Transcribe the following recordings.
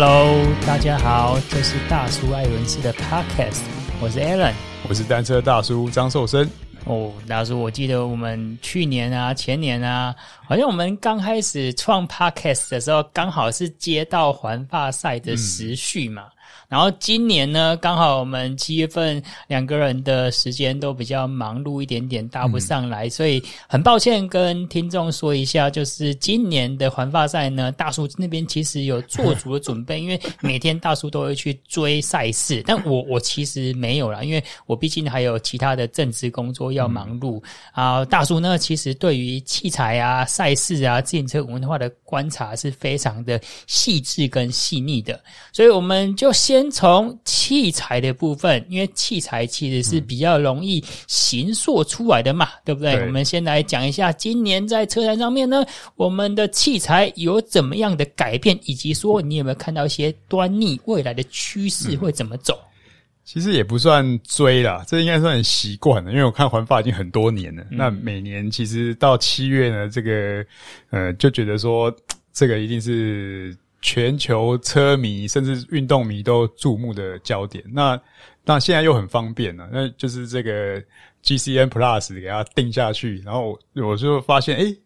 Hello，大家好，这是大叔艾伦斯的 Podcast，我是 Alan，我是单车大叔张寿生。哦，大叔，我记得我们去年啊、前年啊，好像我们刚开始创 Podcast 的时候，刚好是接到环法赛的时序嘛。嗯然后今年呢，刚好我们七月份两个人的时间都比较忙碌一点点，搭不上来，嗯、所以很抱歉跟听众说一下，就是今年的环法赛呢，大叔那边其实有做足了准备，因为每天大叔都会去追赛事，但我我其实没有啦，因为我毕竟还有其他的正职工作要忙碌、嗯、啊。大叔呢，其实对于器材啊、赛事啊、自行车文化的观察是非常的细致跟细腻的，所以我们就先。先从器材的部分，因为器材其实是比较容易形塑出来的嘛，嗯、对不对？对。我们先来讲一下，今年在车展上面呢，我们的器材有怎么样的改变，以及说你有没有看到一些端倪，未来的趋势会怎么走？嗯、其实也不算追啦，这应该算很习惯了，因为我看环法已经很多年了。嗯、那每年其实到七月呢，这个呃，就觉得说这个一定是。全球车迷甚至运动迷都注目的焦点，那那现在又很方便了，那就是这个 GCN Plus 给它定下去，然后我就发现，诶，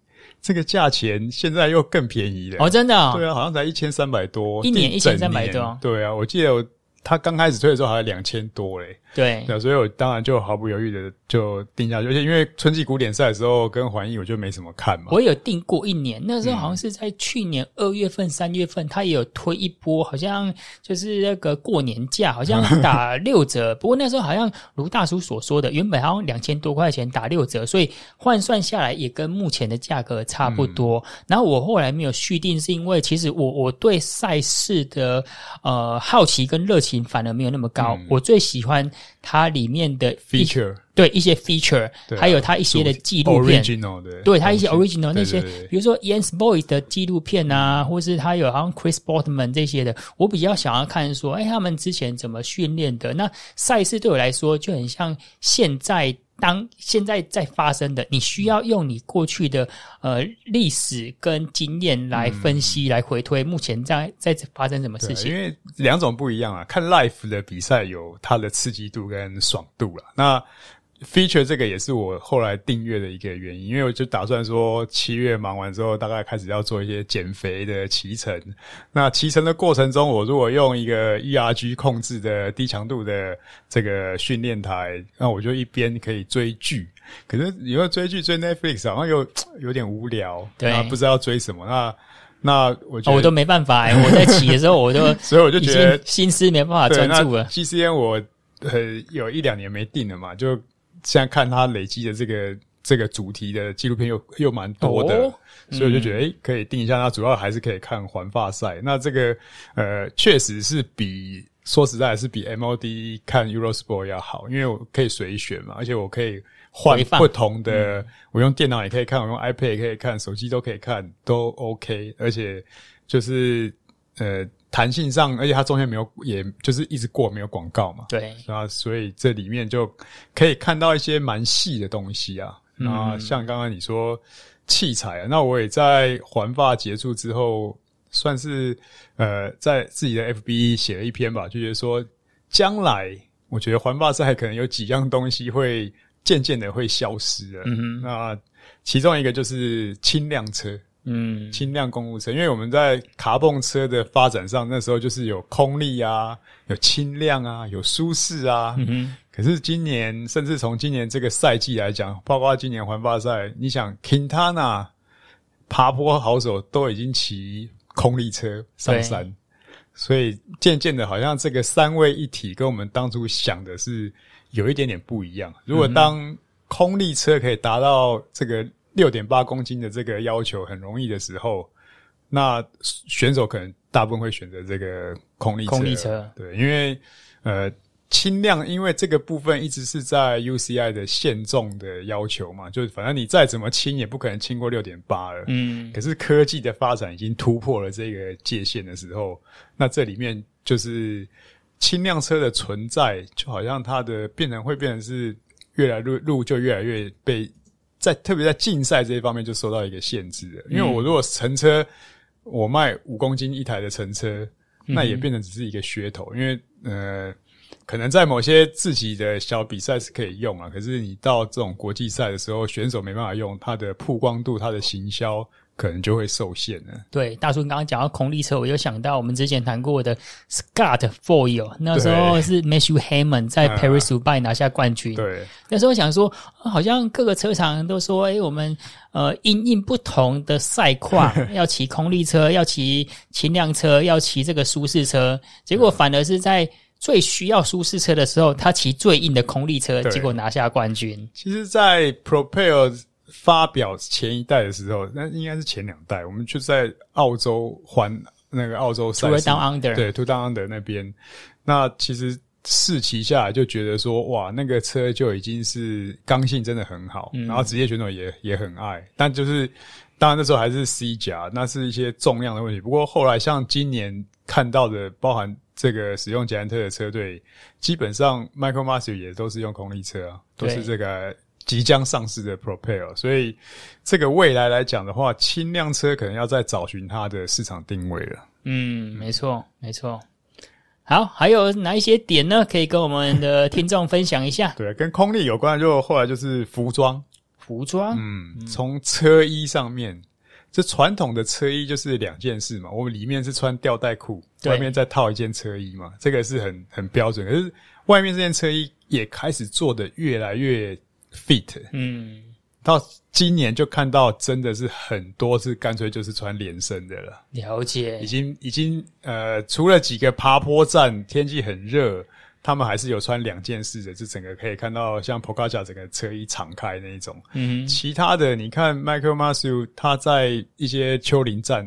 这个价钱现在又更便宜了。哦，真的哦？对啊，好像才一千三百多，一年一千三百多。对啊，我记得我。他刚开始推的时候好像两千多嘞，对，对，所以我当然就毫不犹豫的就定下去，而且因为春季古典赛的时候跟环艺我就没什么看嘛。我有定过一年，那时候好像是在去年二月份、三月份，他也有推一波，好像就是那个过年价，好像打六折。不过那时候好像如大叔所说的，原本好像两千多块钱打六折，所以换算下来也跟目前的价格差不多。嗯、然后我后来没有续订，是因为其实我我对赛事的呃好奇跟热情。反而没有那么高。嗯、我最喜欢它里面的 feature，对一些 feature，、啊、还有它一些的纪录片，original 的对它一些 original 那些，对对对比如说 Jens Voigt 的纪录片啊，或是它有好像 Chris Boardman 这些的，我比较想要看说，哎，他们之前怎么训练的？那赛事对我来说就很像现在。当现在在发生的，你需要用你过去的呃历史跟经验来分析、嗯、来回推，目前在在发生什么事情？因为两种不一样啊，看 live 的比赛有它的刺激度跟爽度了。那 feature 这个也是我后来订阅的一个原因，因为我就打算说七月忙完之后，大概开始要做一些减肥的骑乘。那骑乘的过程中，我如果用一个 ERG 控制的低强度的这个训练台，那我就一边可以追剧。可是你说追剧追 Netflix 好像又 有点无聊，对，不知道追什么。那那我觉得、哦、我都没办法、欸，我在骑的时候我就，所以我就觉得心思没办法专注了。GCN 我呃有一两年没定了嘛，就。现在看他累积的这个这个主题的纪录片又又蛮多的，所以我就觉得诶、欸、可以定一下。那主要还是可以看环法赛。那这个呃确实是比说实在是比 MOD 看 Eurosport 要好，因为我可以随选嘛，而且我可以换不同的。嗯、我用电脑也可以看，我用 iPad 也可以看，手机都可以看，都 OK。而且就是呃。弹性上，而且它中间没有，也就是一直过没有广告嘛。对啊，所以这里面就可以看到一些蛮细的东西啊。嗯、啊，像刚刚你说器材啊，那我也在环法结束之后，算是呃在自己的 FB 写了一篇吧，就觉得说将来我觉得环法赛可能有几样东西会渐渐的会消失了。嗯哼，那其中一个就是轻量车。嗯，轻量公务车，因为我们在卡蹦车的发展上，那时候就是有空力啊，有轻量啊，有舒适啊。可是今年，甚至从今年这个赛季来讲，包括今年环法赛，你想，Quintana 爬坡好手都已经骑空力车上山，所以渐渐的，好像这个三位一体跟我们当初想的是有一点点不一样。如果当空力车可以达到这个。六点八公斤的这个要求很容易的时候，那选手可能大部分会选择这个空力车。空力车，对，因为呃轻量，因为这个部分一直是在 UCI 的限重的要求嘛，就是反正你再怎么轻也不可能轻过六点八了。嗯。可是科技的发展已经突破了这个界限的时候，那这里面就是轻量车的存在，就好像它的变成会变成是越来越路就越来越被。在特别在竞赛这一方面就受到一个限制了，因为我如果乘车，我卖五公斤一台的乘车，那也变成只是一个噱头，因为呃。可能在某些自己的小比赛是可以用啊，可是你到这种国际赛的时候，选手没办法用，它的曝光度、它的行销可能就会受限了。对，大叔刚刚讲到空力车，我又想到我们之前谈过的 Scott Foil，那时候是 Matthew Hammond 在 Paris-Roubaix 拿下冠军。对，那时候想说，好像各个车厂都说，哎，我们呃因应不同的赛况，要骑空力车，要骑轻量车，要骑这个舒适车，结果反而是在。最需要舒适车的时候，他骑最硬的空力车，结果拿下冠军。其实，在 Propel 发表前一代的时候，那应该是前两代，我们就在澳洲环那个澳洲赛事 Tour Down Under，对 Tour Down Under 那边。那其实试骑下来就觉得说，哇，那个车就已经是刚性真的很好，嗯、然后职业选手也也很爱。但就是当然那时候还是 C 甲，那是一些重量的问题。不过后来像今年看到的，包含。这个使用捷安特的车队，基本上 Michael Matthews 也都是用空力车啊，都是这个即将上市的 Propel，所以这个未来来讲的话，轻量车可能要再找寻它的市场定位了。嗯，没错，没错。好，还有哪一些点呢？可以跟我们的听众分享一下？对，跟空力有关的，就后来就是服装，服装，嗯，从车衣上面。这传统的车衣就是两件事嘛，我们里面是穿吊带裤，外面再套一件车衣嘛，这个是很很标准。可是外面这件车衣也开始做的越来越 fit，嗯，到今年就看到真的是很多是干脆就是穿连身的了。了解，已经已经呃，除了几个爬坡站，天气很热。他们还是有穿两件式的，就整个可以看到像 Pogacar 整个车衣敞开那一种。嗯，其他的你看 Michael Matthews 他在一些丘陵站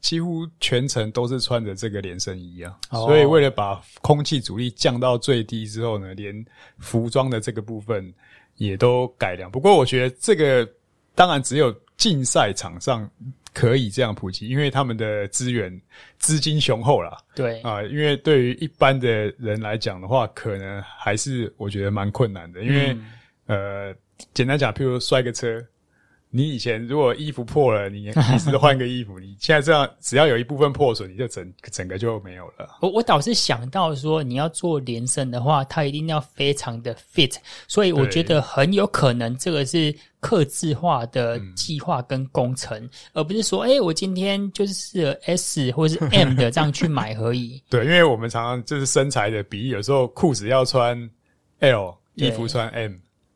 几乎全程都是穿着这个连身衣啊。哦，所以为了把空气阻力降到最低之后呢，连服装的这个部分也都改良。不过我觉得这个当然只有竞赛场上。可以这样普及，因为他们的资源资金雄厚啦。对啊，因为对于一般的人来讲的话，可能还是我觉得蛮困难的。因为、嗯、呃，简单讲，譬如摔个车。你以前如果衣服破了，你你是换个衣服。你现在这样，只要有一部分破损，你就整整个就没有了。我我倒是想到说，你要做连身的话，它一定要非常的 fit，所以我觉得很有可能这个是客制化的计划跟工程，嗯、而不是说，哎、欸，我今天就是适合 S 或是 M 的这样去买而已。对，因为我们常常就是身材的比例，有时候裤子要穿 L，衣服穿 M。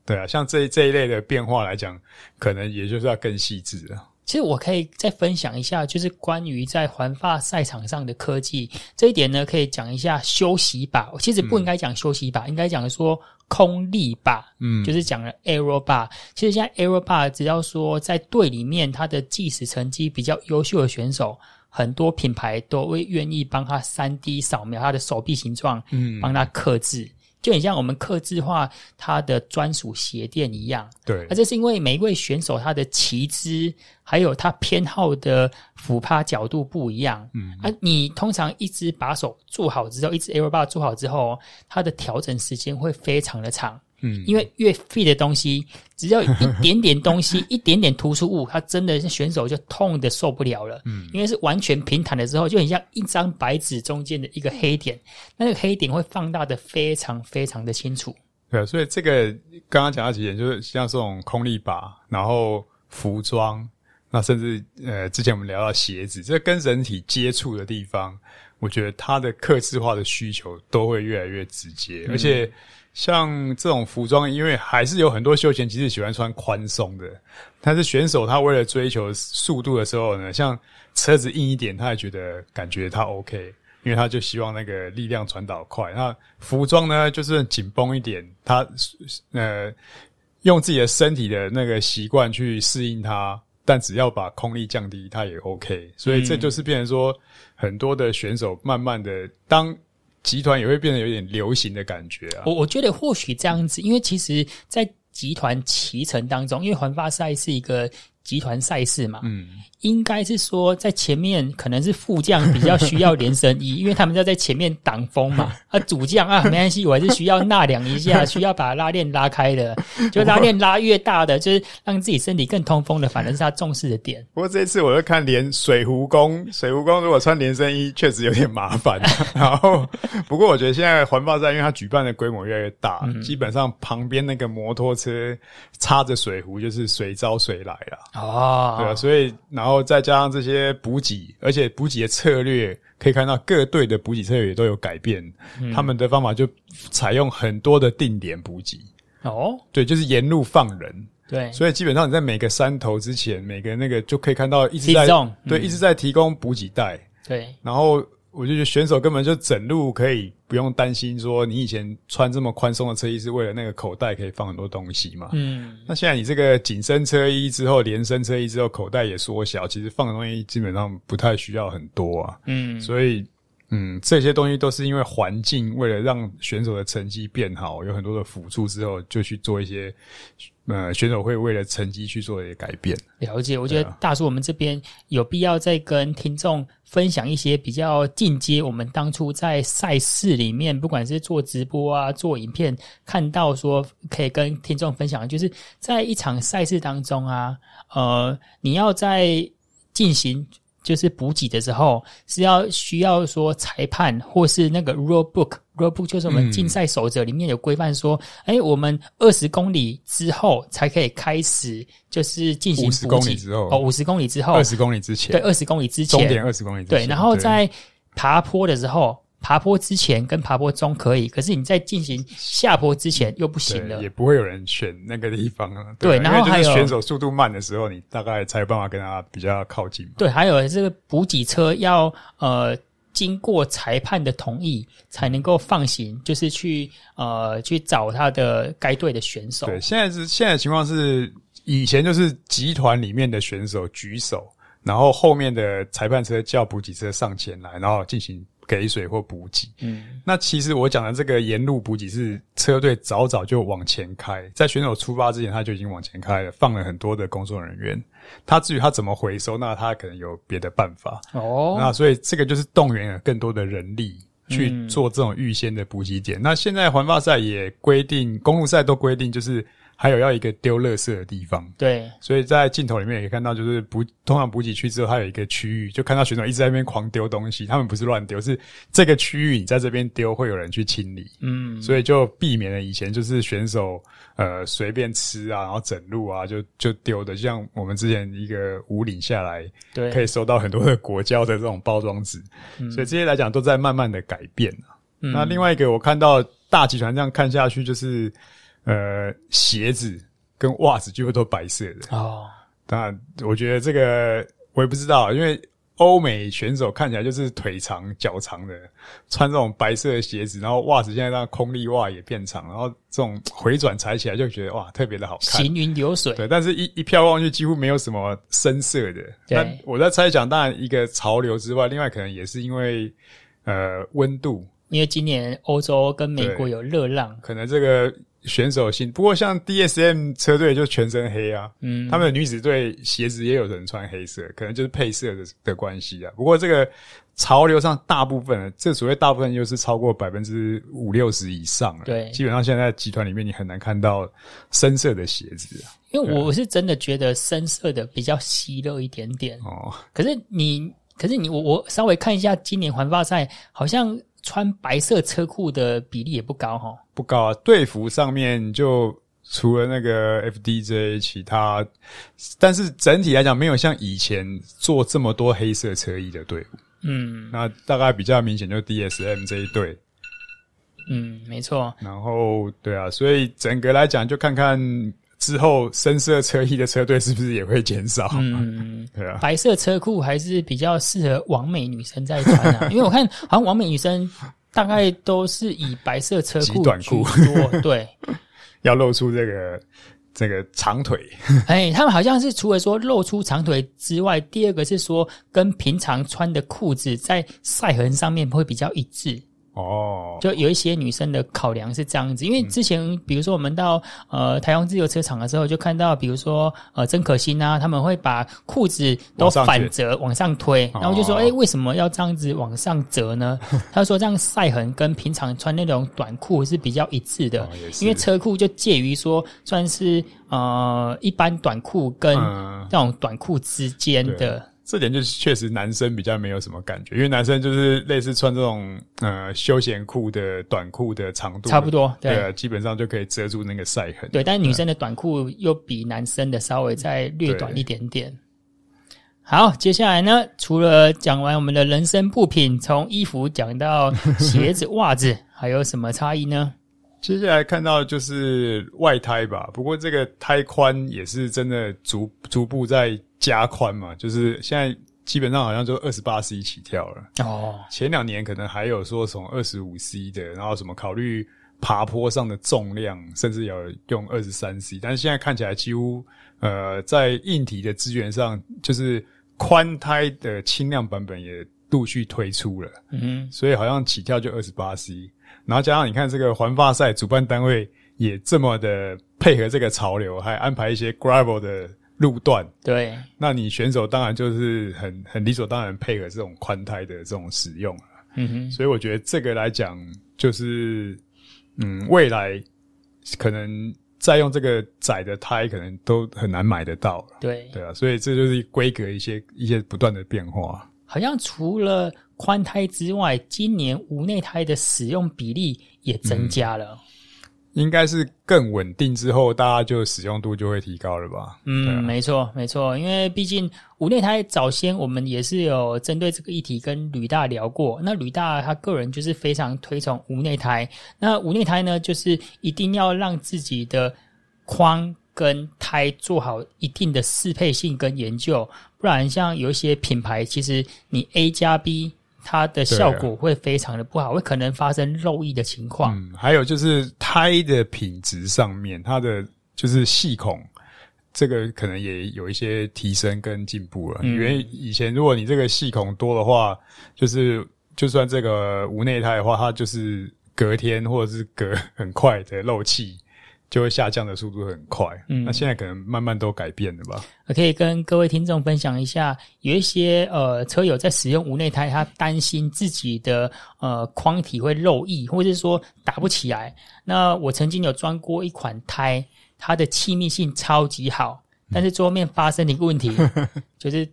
对啊，像这这一类的变化来讲，可能也就是要更细致了。其实我可以再分享一下，就是关于在环法赛场上的科技这一点呢，可以讲一下休息把。其实不应该讲休息把，嗯、应该讲说空力把。嗯，就是讲了 Aero bar。其实现在 Aero bar 只要说在队里面，他的计时成绩比较优秀的选手，很多品牌都会愿意帮他三 D 扫描他的手臂形状，嗯，帮他刻制。就很像我们刻字化它的专属鞋垫一样，对。而这是因为每一位选手他的旗姿还有他偏好的俯趴角度不一样，嗯。啊，你通常一只把手做好之后，一只 Aero bar 做好之后，它的调整时间会非常的长。嗯，因为越 fit 的东西，只要一点点东西，一点点突出物，他真的是选手就痛得受不了了。嗯，因为是完全平坦的时候，就很像一张白纸中间的一个黑点，那个黑点会放大的非常非常的清楚。对啊，所以这个刚刚讲到几点，就是像这种空力把，然后服装，那甚至呃，之前我们聊到鞋子，这跟人体接触的地方，我觉得它的客制化的需求都会越来越直接，而且。像这种服装，因为还是有很多休闲骑士喜欢穿宽松的，但是选手他为了追求速度的时候呢，像车子硬一点，他也觉得感觉他 OK，因为他就希望那个力量传导快。那服装呢，就是紧绷一点，他呃用自己的身体的那个习惯去适应它，但只要把空力降低，它也 OK。所以这就是变成说，很多的选手慢慢的当。集团也会变得有点流行的感觉啊！我我觉得或许这样子，因为其实，在集团骑乘当中，因为环发赛是一个集团赛事嘛，嗯，应该是说在前面可能是副将比较需要连身衣，因为他们要在前面挡风嘛。啊，主将啊，没关系，我还是需要纳凉一下，需要把拉链拉开的，就拉链拉越大的，就是让自己身体更通风的，反正是他重视的点。不过这一次我就看连水壶工，水壶工如果穿连身衣确实有点麻烦。然后，不过我觉得现在环法赛，因为它举办的规模越来越大，嗯、基本上旁边那个摩托车插着水壶，就是随招随来了。哦，对啊，所以然后再加上这些补给，而且补给的策略可以看到各队的补给策略也都有改变。嗯、他们的方法就采用很多的定点补给。哦，对，就是沿路放人。对，所以基本上你在每个山头之前，每个那个就可以看到一直在对、嗯、一直在提供补给带。对，然后。我就觉得选手根本就整路可以不用担心说，你以前穿这么宽松的车衣是为了那个口袋可以放很多东西嘛？嗯，那现在你这个紧身车衣之后，连身车衣之后，口袋也缩小，其实放的东西基本上不太需要很多啊。嗯，所以嗯，这些东西都是因为环境为了让选手的成绩变好，有很多的辅助之后，就去做一些。呃，选手会为了成绩去做一些改变。了解，我觉得大叔，我们这边有必要再跟听众分享一些比较进阶。我们当初在赛事里面，不管是做直播啊、做影片，看到说可以跟听众分享，就是在一场赛事当中啊，呃，你要在进行。就是补给的时候是要需要说裁判或是那个 rule book，rule book 就是我们竞赛守则里面有规范说，哎、我们二十公里之后才可以开始，就是进行补给。五十公里之后哦，五十公里之后，二十公里之前，对，二十公里之前，终点二十公里之前，对，然后在爬坡的时候。爬坡之前跟爬坡中可以，可是你在进行下坡之前又不行了，也不会有人选那个地方对，然后还有选手速度慢的时候，你大概才有办法跟他比较靠近。对，还有这个补给车要呃经过裁判的同意才能够放行，就是去呃去找他的该队的选手。对，现在是现在情况是，以前就是集团里面的选手举手，然后后面的裁判车叫补给车上前来，然后进行。给水或补给，嗯，那其实我讲的这个沿路补给是车队早早就往前开，在选手出发之前他就已经往前开了，放了很多的工作人员。他至于他怎么回收，那他可能有别的办法哦。那所以这个就是动员了更多的人力去做这种预先的补给点。嗯、那现在环法赛也规定，公路赛都规定就是。还有要一个丢垃圾的地方，对，所以在镜头里面也可以看到，就是补通常补给区之后，它有一个区域，就看到选手一直在那边狂丢东西。他们不是乱丢，是这个区域你在这边丢，会有人去清理。嗯，所以就避免了以前就是选手呃随便吃啊，然后整路啊就就丢的，像我们之前一个五岭下来，对，可以收到很多的果胶的这种包装纸。嗯，所以这些来讲都在慢慢的改变。嗯，那另外一个我看到大集团这样看下去就是。呃，鞋子跟袜子几乎都白色的哦。当然，我觉得这个我也不知道，因为欧美选手看起来就是腿长脚长的，穿这种白色的鞋子，然后袜子现在让空力袜也变长，然后这种回转踩起来就觉得哇，特别的好看，行云流水。对，但是一一飘望去几乎没有什么深色的。对，我在猜想，当然一个潮流之外，另外可能也是因为呃温度，因为今年欧洲跟美国有热浪，可能这个。选手性，不过像 DSM 车队就全身黑啊，嗯，他们的女子队鞋子也有人穿黑色，可能就是配色的的关系啊。不过这个潮流上大部分，这所谓大部分又是超过百分之五六十以上了，对，基本上现在集团里面你很难看到深色的鞋子啊。因为我是真的觉得深色的比较吸热一点点哦。可是你，可是你，我我稍微看一下今年环发赛，好像。穿白色车裤的比例也不高哈，不高啊。队服上面就除了那个 FDJ，其他，但是整体来讲没有像以前做这么多黑色车衣的队伍。嗯，那大概比较明显就是 DSM 这一队。嗯，没错。然后对啊，所以整个来讲就看看。之后，深色车衣的车队是不是也会减少？嗯，对啊。白色车裤还是比较适合完美女生在穿啊，因为我看好像完美女生大概都是以白色车裤短裤，对，要露出这个这个长腿。哎，他们好像是除了说露出长腿之外，第二个是说跟平常穿的裤子在晒痕上面会比较一致。哦，就有一些女生的考量是这样子，因为之前比如说我们到呃台湾自由车场的时候，就看到比如说呃曾可欣啊，他们会把裤子都反折往上推，然后就说哎、欸，为什么要这样子往上折呢？他说这样晒痕跟平常穿那种短裤是比较一致的，因为车裤就介于说算是呃一般短裤跟这种短裤之间的。这点就是确实男生比较没有什么感觉，因为男生就是类似穿这种呃休闲裤的短裤的长度，差不多，对，对，基本上就可以遮住那个晒痕。对，但是女生的短裤又比男生的稍微再略短一点点。好，接下来呢，除了讲完我们的人生部品，从衣服讲到鞋子、袜子，还有什么差异呢？接下来看到就是外胎吧，不过这个胎宽也是真的逐逐步在加宽嘛，就是现在基本上好像就二十八 C 起跳了哦。前两年可能还有说从二十五 C 的，然后什么考虑爬坡上的重量，甚至有用二十三 C，但是现在看起来几乎呃在硬体的资源上，就是宽胎的轻量版本也陆续推出了，嗯，所以好像起跳就二十八 C。然后加上你看这个环发赛主办单位也这么的配合这个潮流，还安排一些 gravel 的路段。对，那你选手当然就是很很理所当然配合这种宽胎的这种使用。嗯哼，所以我觉得这个来讲，就是嗯，未来可能再用这个窄的胎，可能都很难买得到了。对，对啊，所以这就是规格一些一些不断的变化。好像除了宽胎之外，今年无内胎的使用比例也增加了。嗯、应该是更稳定之后，大家就使用度就会提高了吧？嗯，啊、没错，没错。因为毕竟无内胎早先我们也是有针对这个议题跟吕大聊过。那吕大他个人就是非常推崇无内胎。那无内胎呢，就是一定要让自己的框跟胎做好一定的适配性跟研究，不然像有一些品牌，其实你 A 加 B。它的效果会非常的不好，会可能发生漏液的情况。嗯，还有就是胎的品质上面，它的就是细孔，这个可能也有一些提升跟进步了。因为以前如果你这个细孔多的话，就是就算这个无内胎的话，它就是隔天或者是隔很快的漏气。就会下降的速度很快，嗯，那现在可能慢慢都改变了吧？我可以跟各位听众分享一下，有一些呃车友在使用无内胎，他担心自己的呃框体会漏液，或者是说打不起来。那我曾经有装过一款胎，它的气密性超级好，但是桌面发生了一个问题，就是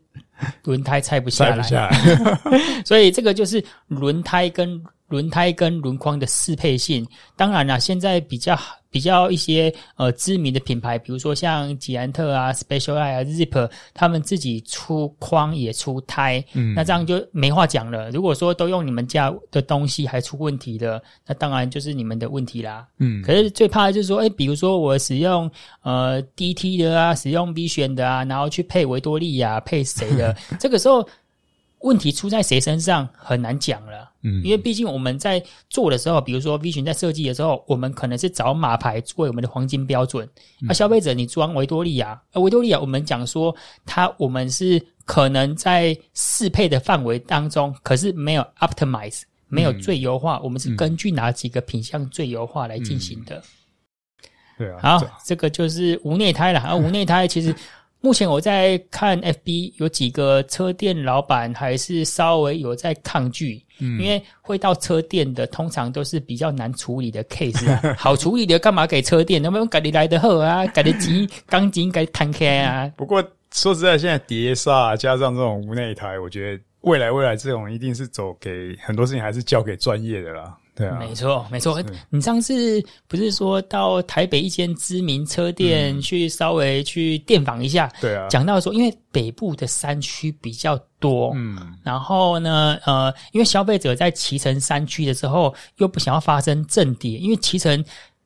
轮胎拆不下来，拆不下来。所以这个就是轮胎跟轮胎跟轮框的适配性。当然啦，现在比较比较一些呃知名的品牌，比如说像捷安特啊、Specialized 啊、Zip，他们自己出框也出胎，嗯，那这样就没话讲了。如果说都用你们家的东西还出问题的，那当然就是你们的问题啦。嗯，可是最怕的就是说，哎，比如说我使用呃 DT 的啊，使用 Vision 的啊，然后去配维多利亚，配谁的？这个时候。问题出在谁身上很难讲了，嗯，因为毕竟我们在做的时候，比如说 V 群在设计的时候，我们可能是找马牌作为我们的黄金标准。那消费者你装维多利亚，而维多利亚我们讲说它我们是可能在适配的范围当中，可是没有 optimize，没有最优化，我们是根据哪几个品相最优化来进行的。对啊，好，这个就是无内胎了，而无内胎其实。目前我在看 FB，有几个车店老板还是稍微有在抗拒，嗯，因为会到车店的通常都是比较难处理的 case 啊，好处理的干嘛给车店？能不能改的来的好啊，改的急，钢筋改摊开啊。不过说实在，现在碟刹加上这种无内胎，我觉得未来未来这种一定是走给很多事情还是交给专业的啦。对啊，没错，没错。你上次不是说到台北一间知名车店去稍微去电访一下？对啊，讲到说，因为北部的山区比较多，嗯，然后呢，呃，因为消费者在骑乘山区的时候，又不想要发生震跌，因为骑乘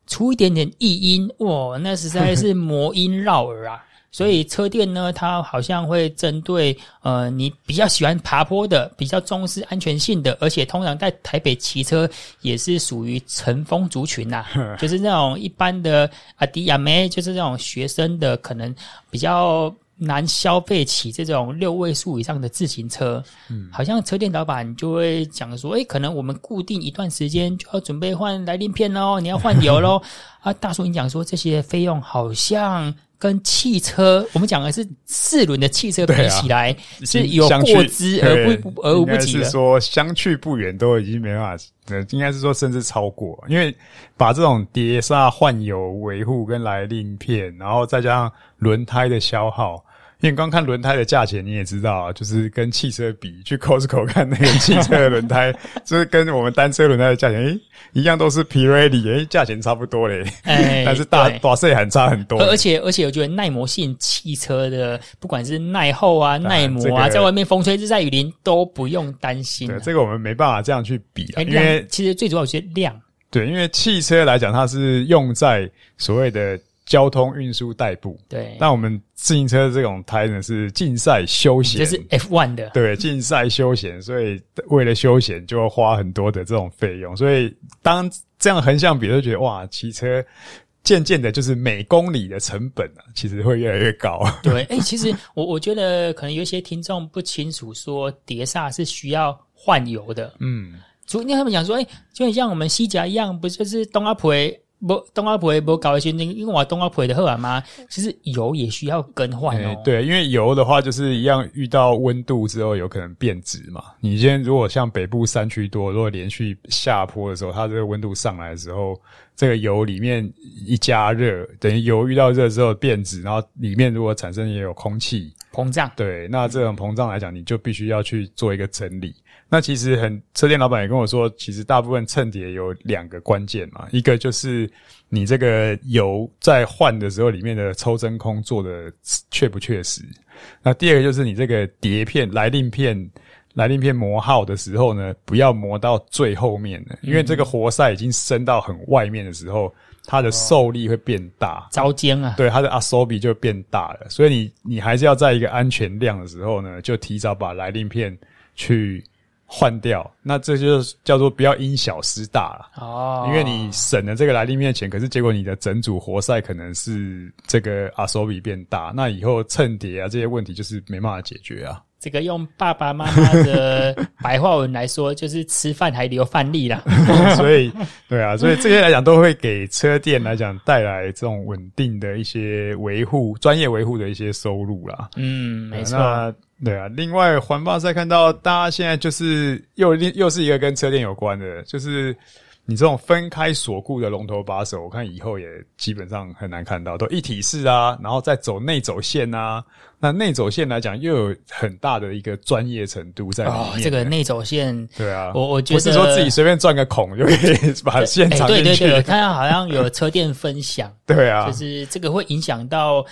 出一点点异音，哇，那实在是魔音绕耳啊。所以车店呢，它好像会针对呃，你比较喜欢爬坡的，比较重视安全性的，而且通常在台北骑车也是属于乘风族群呐、啊，就是那种一般的阿迪亚梅，就是那种学生的，可能比较难消费起这种六位数以上的自行车，嗯，好像车店老板就会讲说，诶，可能我们固定一段时间就要准备换来令片喽，你要换油喽。啊，大叔，你讲说这些费用好像跟汽车，我们讲的是四轮的汽车比起来，是有过之而不而无不及的。是说相去不远，都已经没办法，应该是说甚至超过，因为把这种碟刹、换油、维护跟来令片，然后再加上轮胎的消耗。因为你光看轮胎的价钱，你也知道啊，就是跟汽车比，去 Costco 看那个汽车的轮胎，就是跟我们单车轮胎的价钱，诶，一样都是 Pirelli，诶，价钱差不多嘞，哎，但是大大细很差很多。而且而且，我觉得耐磨性汽车的，不管是耐候啊、耐磨啊，在外面风吹日晒雨淋都不用担心。对，这个我们没办法这样去比啊，因为其实最主要是量。对，因为汽车来讲，它是用在所谓的。交通运输代步，对。那我们自行车这种胎呢，是竞赛休闲，这是 F1 的，对，竞赛休闲，所以为了休闲就要花很多的这种费用。所以当这样横向比，就觉得哇，骑车渐渐的，就是每公里的成本啊，其实会越来越高。对，哎、欸，其实我我觉得可能有一些听众不清楚，说碟刹是需要换油的。嗯，所以他们讲说，哎、欸，就很像我们西甲一样，不就是东阿婆？不，冬瓜皮不搞一些，因为我冬瓜皮的货嘛，其实油也需要更换哦、欸。对，因为油的话就是一样，遇到温度之后有可能变质嘛。你今天如果像北部山区多，如果连续下坡的时候，它这个温度上来的时候，这个油里面一加热，等于油遇到热之后变质，然后里面如果产生也有空气膨胀，对，那这种膨胀来讲，你就必须要去做一个整理。那其实很，车店老板也跟我说，其实大部分蹭碟有两个关键嘛，一个就是你这个油在换的时候里面的抽真空做的确不确实，那第二个就是你这个碟片、来令片、来令片磨耗的时候呢，不要磨到最后面的，因为这个活塞已经伸到很外面的时候，它的受力会变大，遭尖啊，对，它的阿索比就变大了，所以你你还是要在一个安全量的时候呢，就提早把来令片去。换掉，那这就叫做不要因小失大了哦。因为你省了这个来令片钱，可是结果你的整组活塞可能是这个阿索比变大，那以后蹭碟啊这些问题就是没办法解决啊。这个用爸爸妈妈的白话文来说，就是吃饭还留饭粒啦。所以，对啊，所以这些来讲都会给车店来讲带来这种稳定的一些维护、专业维护的一些收入啦。嗯，没错。对啊，另外环保赛看到大家现在就是又又是一个跟车店有关的，就是你这种分开锁固的龙头把手，我看以后也基本上很难看到，都一体式啊，然后再走内走线啊。那内走线来讲，又有很大的一个专业程度在里面。哦，这个内走线，对啊，我我觉得不是说自己随便钻个孔就可以把线藏进去。对对对，我看到好像有车店分享，对啊，就是这个会影响到。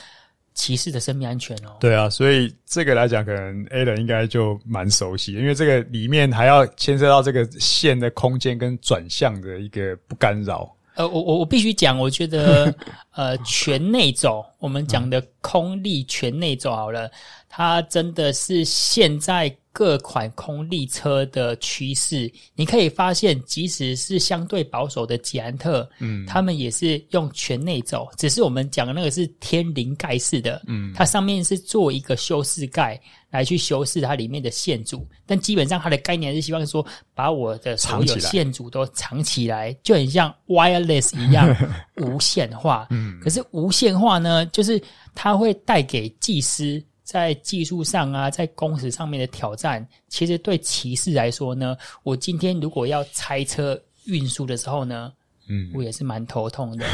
骑士的生命安全哦，对啊，所以这个来讲，可能 Alan 应该就蛮熟悉，因为这个里面还要牵涉到这个线的空间跟转向的一个不干扰。呃，我我我必须讲，我觉得呃，全内走，我们讲的空力全内走好了，它真的是现在。各款空力车的趋势，你可以发现，即使是相对保守的捷安特，嗯，他们也是用全内走，只是我们讲的那个是天灵盖式的，嗯，它上面是做一个修饰盖来去修饰它里面的线组，但基本上它的概念是希望说，把我的所有线组都藏起来，就很像 wireless 一样 无线化，嗯，可是无线化呢，就是它会带给技师。在技术上啊，在工时上面的挑战，其实对骑士来说呢，我今天如果要拆车运输的时候呢，嗯，我也是蛮头痛的。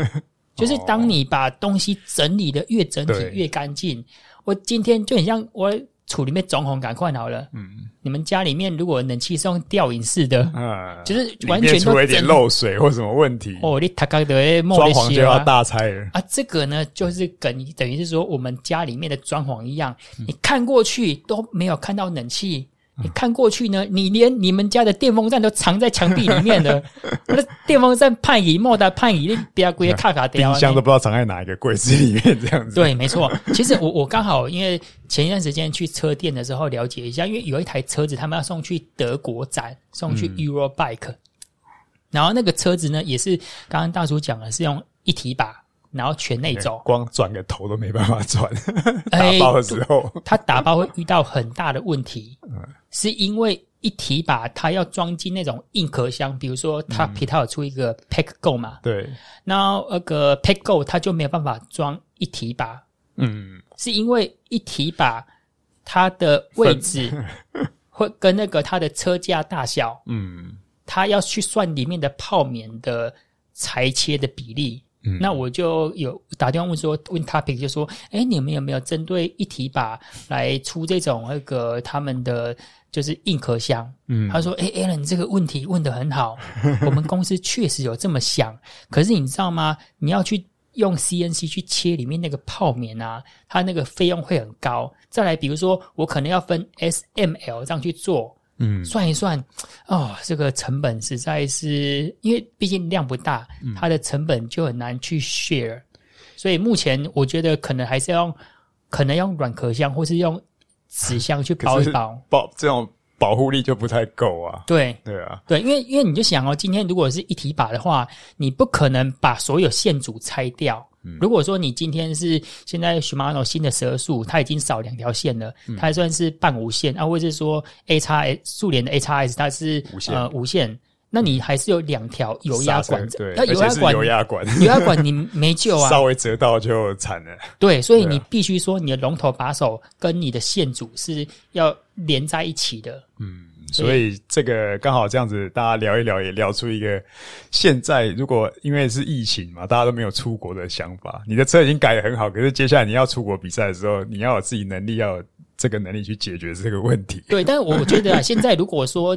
就是当你把东西整理的越整体越干净，我今天就很像我。处里面装潢赶快好了。嗯，你们家里面如果冷气是用吊顶式的，嗯，就是完全出了一点漏水或什么问题，哦，你他刚的装潢就要大拆了啊！这个呢，就是跟等于是说我们家里面的装潢一样，你看过去都没有看到冷气。你看过去呢，你连你们家的电风扇都藏在墙壁里面的，那电风扇派椅莫达派椅，你不要归卡卡掉，冰箱都不知道藏在哪一个柜子里面，这样子。对，没错。其实我我刚好因为前一段时间去车店的时候了解一下，因为有一台车子他们要送去德国展，送去 Eurobike，、嗯、然后那个车子呢也是刚刚大叔讲的是用一体把然后全内走，光转个头都没办法转。打包的时候，他打包会遇到很大的问题，是因为一提把它要装进那种硬壳箱，比如说他皮套有出一个 Pack Go 嘛，对，那那个 Pack Go 它就没有办法装一提把，嗯，是因为一提把它的位置会 跟那个它的车架大小，嗯，他要去算里面的泡棉的裁切的比例。嗯，那我就有打电话问说，问 Topic 就说，哎，你们有没有针对一体把来出这种那个他们的就是硬壳箱？嗯，他说，哎，Alan，你这个问题问得很好，我们公司确实有这么想，可是你知道吗？你要去用 CNC 去切里面那个泡棉啊，它那个费用会很高。再来，比如说我可能要分 SML 这样去做。嗯，算一算，哦，这个成本实在是，因为毕竟量不大，它的成本就很难去 share，嗯，所以目前我觉得可能还是要用，可能用软壳箱或是用纸箱去包一包，保这种保护力就不太够啊。对，对啊，对，因为因为你就想哦，今天如果是一体把的话，你不可能把所有线组拆掉。如果说你今天是现在 Shimano 新的十二速，它已经少两条线了，它还算是半无线啊，或者是说 A 叉 S 速联的 A 叉 S 它是无线。呃无线，那你还是有两条油压管，对，那油压管油压管。油压管你没救啊，稍微折到就惨了。对，所以你必须说你的龙头把手跟你的线组是要连在一起的。嗯。所以这个刚好这样子，大家聊一聊，也聊出一个现在如果因为是疫情嘛，大家都没有出国的想法。你的车已经改得很好，可是接下来你要出国比赛的时候，你要有自己能力，要有这个能力去解决这个问题。对，但是我觉得啊，现在如果说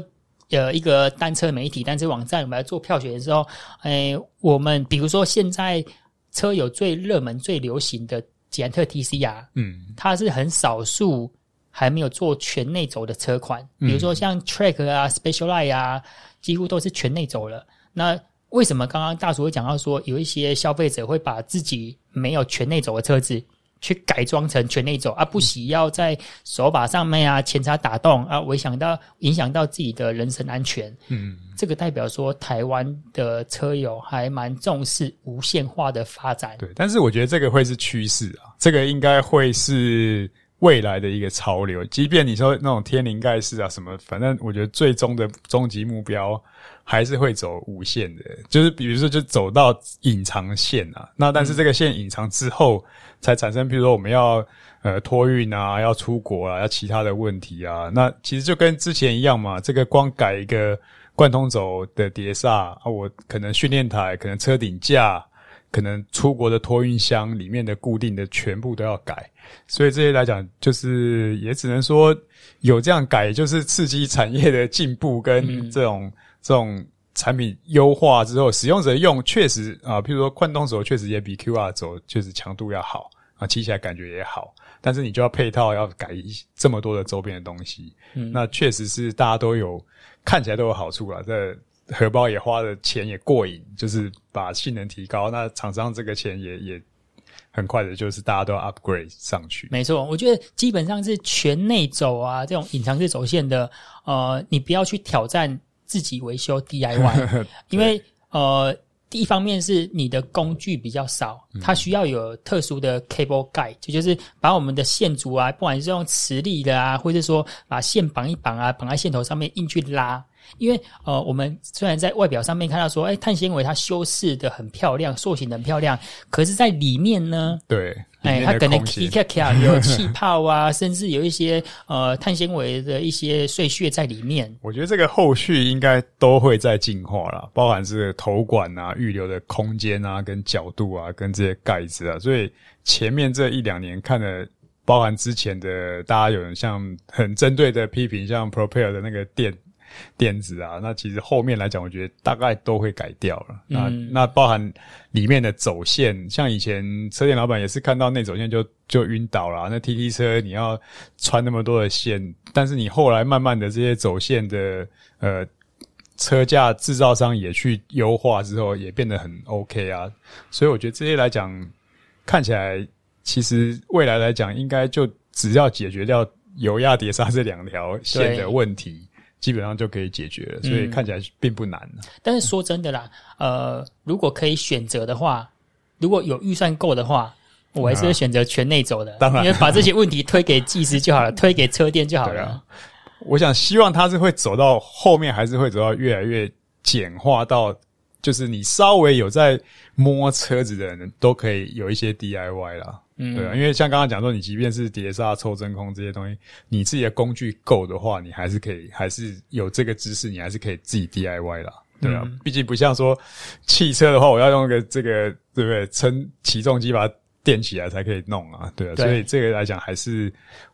呃一个单车媒体、单车网站我们来做票选的时候，哎，我们比如说现在车友最热门、最流行的捷安特 TCR 啊，嗯，它是很少数。还没有做全内轴的车款，比如说像 Track 啊、Specialized 啊，几乎都是全内轴了。那为什么刚刚大叔会讲到说，有一些消费者会把自己没有全内轴的车子去改装成全内轴，而不惜要在手把上面啊、前叉打洞啊，影响到影响到自己的人身安全？嗯，这个代表说台湾的车友还蛮重视无线化的发展。对，但是我觉得这个会是趋势啊，这个应该会是。未来的一个潮流，即便你说那种天灵盖世啊什么，反正我觉得最终的终极目标还是会走无线的，就是比如说就走到隐藏线啊。那但是这个线隐藏之后，才产生，比如说我们要呃托运啊，要出国啊，要其他的问题啊。那其实就跟之前一样嘛，这个光改一个贯通轴的碟刹啊，我可能训练台，可能车顶架。可能出国的托运箱里面的固定的全部都要改，所以这些来讲，就是也只能说有这样改，就是刺激产业的进步跟这种、嗯、这种产品优化之后，使用者用确实啊，譬如说贯通轴确实也比 QR 轴确实强度要好啊，骑起来感觉也好，但是你就要配套要改这么多的周边的东西，嗯、那确实是大家都有看起来都有好处了，这。荷包也花的钱也过瘾，就是把性能提高，那厂商这个钱也也很快的，就是大家都 upgrade 上去。没错，我觉得基本上是全内走啊，这种隐藏式走线的，呃，你不要去挑战自己维修 DIY，因为呃，第一方面是你的工具比较少，它需要有特殊的 cable guide，就就是把我们的线组啊，不管是用磁力的啊，或者说把线绑一绑啊，绑在线头上面硬去拉。因为呃，我们虽然在外表上面看到说，哎，碳纤维它修饰的很漂亮，塑形的很漂亮，可是，在里面呢，对，哎，它可能有气泡啊，甚至有一些呃碳纤维的一些碎屑在里面。我觉得这个后续应该都会在进化啦，包含是头管啊、预留的空间啊、跟角度啊、跟这些盖子啊，所以前面这一两年看的，包含之前的大家有人像很针对的批评，像 Propel 的那个电。电子啊，那其实后面来讲，我觉得大概都会改掉了。嗯、那那包含里面的走线，像以前车店老板也是看到内走线就就晕倒了。那 TT 车你要穿那么多的线，但是你后来慢慢的这些走线的呃车架制造商也去优化之后，也变得很 OK 啊。所以我觉得这些来讲，看起来其实未来来讲，应该就只要解决掉油压碟刹这两条线的问题。基本上就可以解决了，所以看起来并不难。嗯，但是说真的啦，呃，如果可以选择的话，如果有预算够的话，我还是会选择全内走的。当然，因为把这些问题推给技师就好了，推给车店就好了。啊、我想希望他是会走到后面，还是会走到越来越简化到。就是你稍微有在摸车子的人都可以有一些 DIY 啦，嗯，对啊，因为像刚刚讲说，你即便是碟刹、抽真空这些东西，你自己的工具够的话，你还是可以，还是有这个知识，你还是可以自己 DIY 啦，对啊，毕竟不像说汽车的话，我要用个这个，对不对？撑起重机把它垫起来才可以弄啊，对啊，所以这个来讲，还是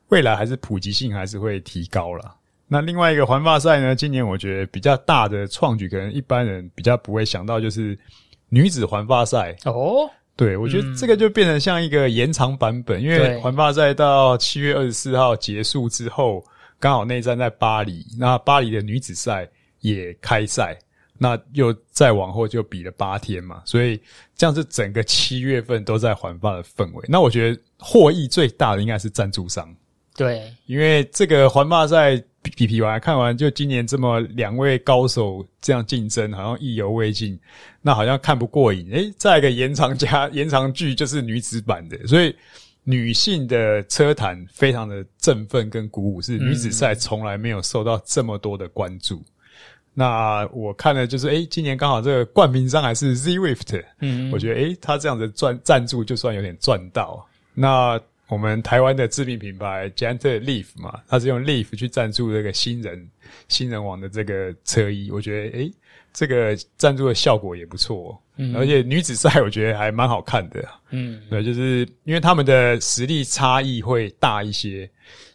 未来还是普及性还是会提高了。那另外一个环法赛呢？今年我觉得比较大的创举，可能一般人比较不会想到，就是女子环法赛哦。对，我觉得这个就变成像一个延长版本，嗯、因为环法赛到七月二十四号结束之后，刚好内战在巴黎，那巴黎的女子赛也开赛，那又再往后就比了八天嘛，所以这样子整个七月份都在环法的氛围。那我觉得获益最大的应该是赞助商，对，因为这个环法赛。比比完看完，就今年这么两位高手这样竞争，好像意犹未尽，那好像看不过瘾。诶，再一个延长加 延长剧就是女子版的，所以女性的车坛非常的振奋跟鼓舞，是女子赛从来没有受到这么多的关注。嗯、那我看了就是，诶，今年刚好这个冠名商还是 Zwift，嗯，我觉得诶，他这样子赚赞助就算有点赚到。那。我们台湾的知名品牌 Giant Leaf 嘛，它是用 Leaf 去赞助这个新人新人王的这个车衣，我觉得诶，这个赞助的效果也不错，嗯，而且女子赛我觉得还蛮好看的，嗯，对，就是因为他们的实力差异会大一些，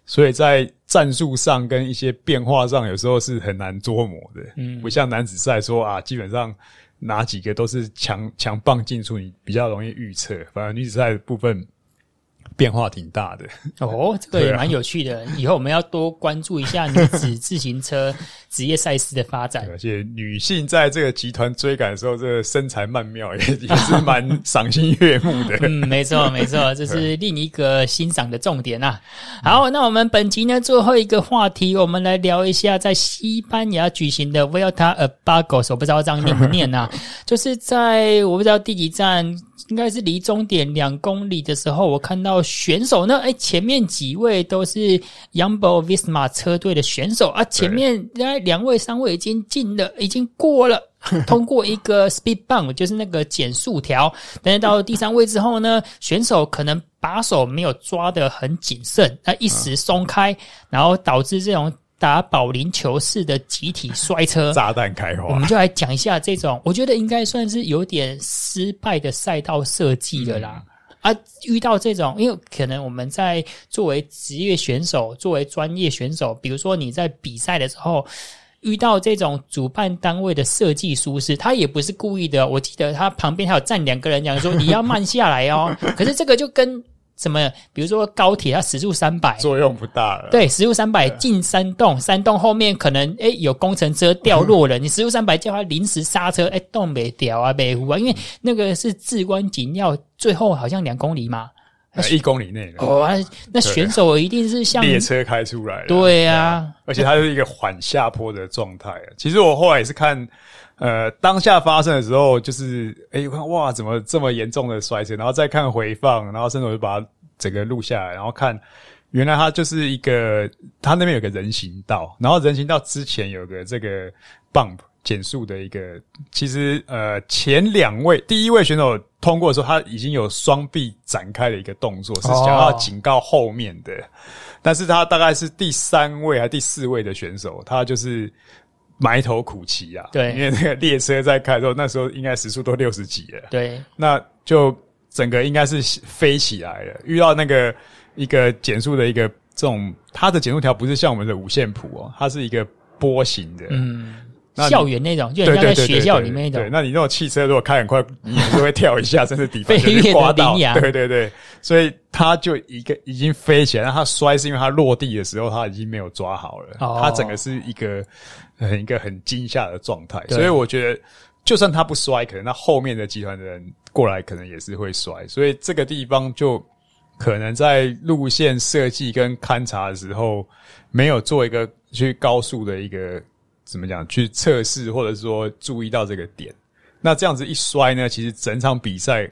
所以在战术上跟一些变化上，有时候是很难捉摸的，嗯，不像男子赛说啊，基本上哪几个都是强强棒进出，你比较容易预测，反而女子赛的部分。变化挺大的哦，这个也蛮有趣的。啊、以后我们要多关注一下女子 自行车职业赛事的发展。而且女性在这个集团追赶的时候，这个身材曼妙也也是蛮赏心悦目的。嗯，没错没错，这是另一个欣赏的重点啊。好，那我们本集呢最后一个话题，我们来聊一下在西班牙举行的 Vuelta a Burgos，我不知道这样念不念啊？就是在我不知道第几站。应该是离终点两公里的时候，我看到选手呢，哎，前面几位都是 Yumbo Visma 车队的选手啊，前面那两位、三位已经进了，已经过了，通过一个 speed bump，就是那个减速条。但是到了第三位之后呢，选手可能把手没有抓得很谨慎，那一时松开，然后导致这种。打保龄球式的集体摔车，炸弹开花。我们就来讲一下这种，我觉得应该算是有点失败的赛道设计了啦。嗯、啊，遇到这种，因为可能我们在作为职业选手、作为专业选手，比如说你在比赛的时候遇到这种主办单位的设计疏失，他也不是故意的。我记得他旁边还有站两个人，讲说你要慢下来哦。可是这个就跟。什么？比如说高铁，它时速三百，作用不大了。对，时速三百进山洞，山洞后面可能诶有工程车掉落了，你时速三百叫它临时刹车，诶洞没掉啊，没糊啊，因为那个是至关紧要，最后好像两公里嘛，一公里内哦，那选手一定是像列车开出来的，对呀，而且它是一个缓下坡的状态。其实我后来也是看。呃，当下发生的时候，就是哎，哇，怎么这么严重的摔车？然后再看回放，然后甚至我就把它整个录下来，然后看，原来它就是一个，它那边有个人行道，然后人行道之前有个这个 bump 减速的一个。其实呃，前两位第一位选手通过的时候，他已经有双臂展开的一个动作，是想要警告后面的，哦、但是他大概是第三位还是第四位的选手，他就是。埋头苦骑啊，对，因为那个列车在开的时候，那时候应该时速都六十几了，对，那就整个应该是飞起来了。遇到那个一个减速的一个这种，它的减速条不是像我们的五线谱哦，它是一个波形的，嗯，校园那种，就像在学校里面那种。对，那你那种汽车如果开很快，你也是会跳一下，甚至底盘就会刮到。对对对，所以他就一个已经飞起来，那它摔是因为他落地的时候他已经没有抓好了，哦，它整个是一个。很一个很惊吓的状态，所以我觉得，就算他不摔，可能他后面的集团的人过来，可能也是会摔。所以这个地方就可能在路线设计跟勘察的时候，没有做一个去高速的一个怎么讲去测试，或者说注意到这个点。那这样子一摔呢，其实整场比赛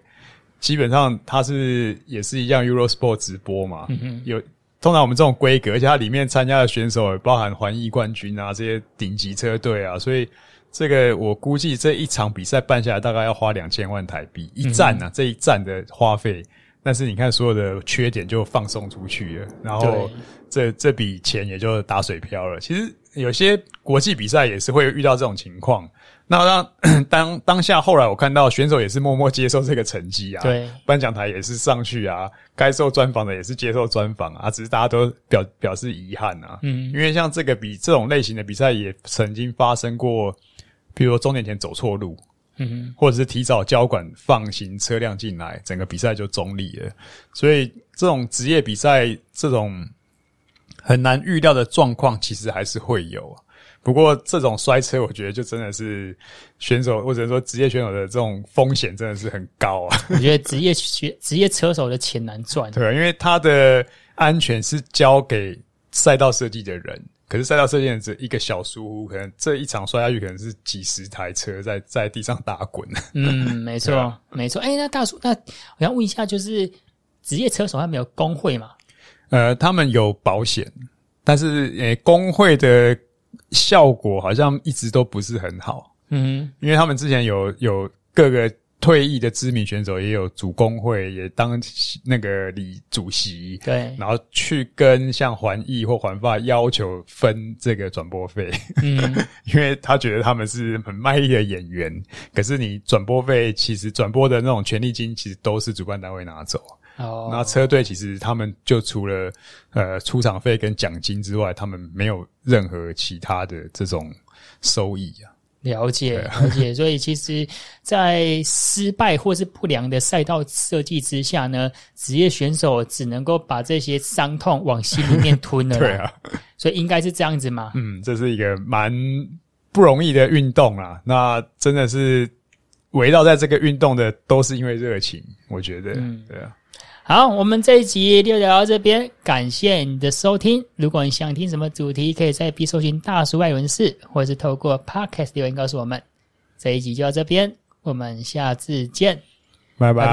基本上它是也是一样 Eurosport 直播嘛，嗯、哼有通常我们这种规格，而且它里面参加的选手也包含环意冠军啊，这些顶级车队啊，所以这个我估计这一场比赛办下来大概要花两千万台币一站啊，嗯、这一站的花费。但是你看，所有的缺点就放送出去了，然后这这笔钱也就打水漂了。其实有些国际比赛也是会遇到这种情况。那当 当当下后来我看到选手也是默默接受这个成绩啊，对，颁奖台也是上去啊，该受专访的也是接受专访啊，只是大家都表表示遗憾啊。嗯，因为像这个比这种类型的比赛也曾经发生过，比如说终点前走错路。嗯哼，或者是提早交管放行车辆进来，整个比赛就中立了。所以这种职业比赛这种很难预料的状况，其实还是会有。不过这种摔车，我觉得就真的是选手或者说职业选手的这种风险真的是很高啊。我觉得职业学职业车手的钱难赚。对啊，因为他的安全是交给赛道设计的人。可是赛道设计人只一个小疏忽，可能这一场摔下去，可能是几十台车在在地上打滚。嗯，没错，啊、没错。哎、欸，那大叔，那我想问一下，就是职业车手他没有工会吗？呃，他们有保险，但是呃、欸，工会的效果好像一直都不是很好。嗯，因为他们之前有有各个。退役的知名选手也有主工会，也当那个理主席，对，然后去跟像环艺或环发要求分这个转播费，嗯，因为他觉得他们是很卖力的演员，可是你转播费其实转播的那种权利金其实都是主办单位拿走，哦，那车队其实他们就除了呃出场费跟奖金之外，他们没有任何其他的这种收益啊。了解，了解。所以其实，在失败或是不良的赛道设计之下呢，职业选手只能够把这些伤痛往心里面吞了。对啊，所以应该是这样子嘛。嗯，这是一个蛮不容易的运动啊。那真的是围绕在这个运动的，都是因为热情。我觉得，嗯，对啊。好，我们这一集就聊到这边，感谢你的收听。如果你想听什么主题，可以在 B 搜寻大叔外文室，或者是透过 Podcast 留言告诉我们。这一集就到这边，我们下次见，拜拜